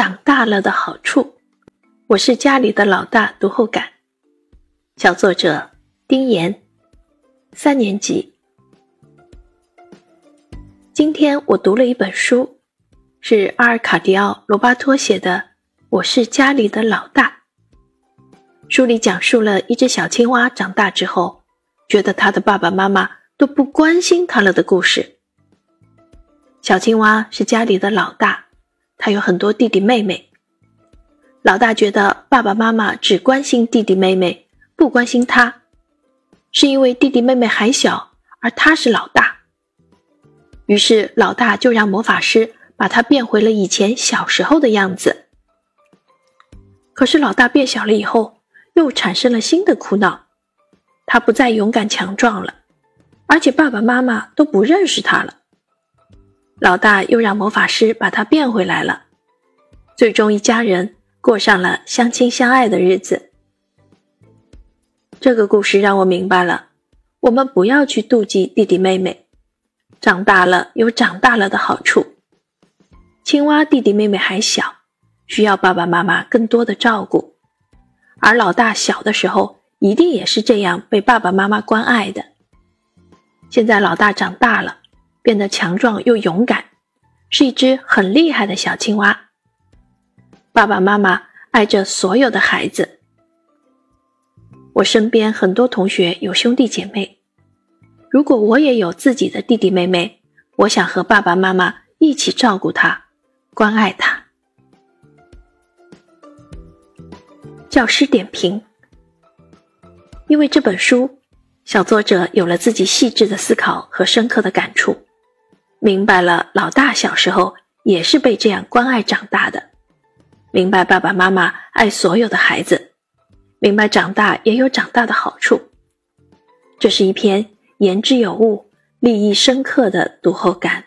长大了的好处。我是家里的老大，读后感。小作者丁岩，三年级。今天我读了一本书，是阿尔卡迪奥·罗巴托写的《我是家里的老大》。书里讲述了一只小青蛙长大之后，觉得他的爸爸妈妈都不关心他了的故事。小青蛙是家里的老大，他有很多弟弟妹妹。老大觉得爸爸妈妈只关心弟弟妹妹，不关心他，是因为弟弟妹妹还小，而他是老大。于是老大就让魔法师把他变回了以前小时候的样子。可是老大变小了以后，又产生了新的苦恼，他不再勇敢强壮了，而且爸爸妈妈都不认识他了。老大又让魔法师把他变回来了，最终一家人过上了相亲相爱的日子。这个故事让我明白了，我们不要去妒忌弟弟妹妹，长大了有长大了的好处。青蛙弟弟妹妹还小，需要爸爸妈妈更多的照顾，而老大小的时候一定也是这样被爸爸妈妈关爱的。现在老大长大了。变得强壮又勇敢，是一只很厉害的小青蛙。爸爸妈妈爱着所有的孩子。我身边很多同学有兄弟姐妹，如果我也有自己的弟弟妹妹，我想和爸爸妈妈一起照顾他，关爱他。教师点评：因为这本书，小作者有了自己细致的思考和深刻的感触。明白了，老大小时候也是被这样关爱长大的。明白爸爸妈妈爱所有的孩子，明白长大也有长大的好处。这是一篇言之有物、立意深刻的读后感。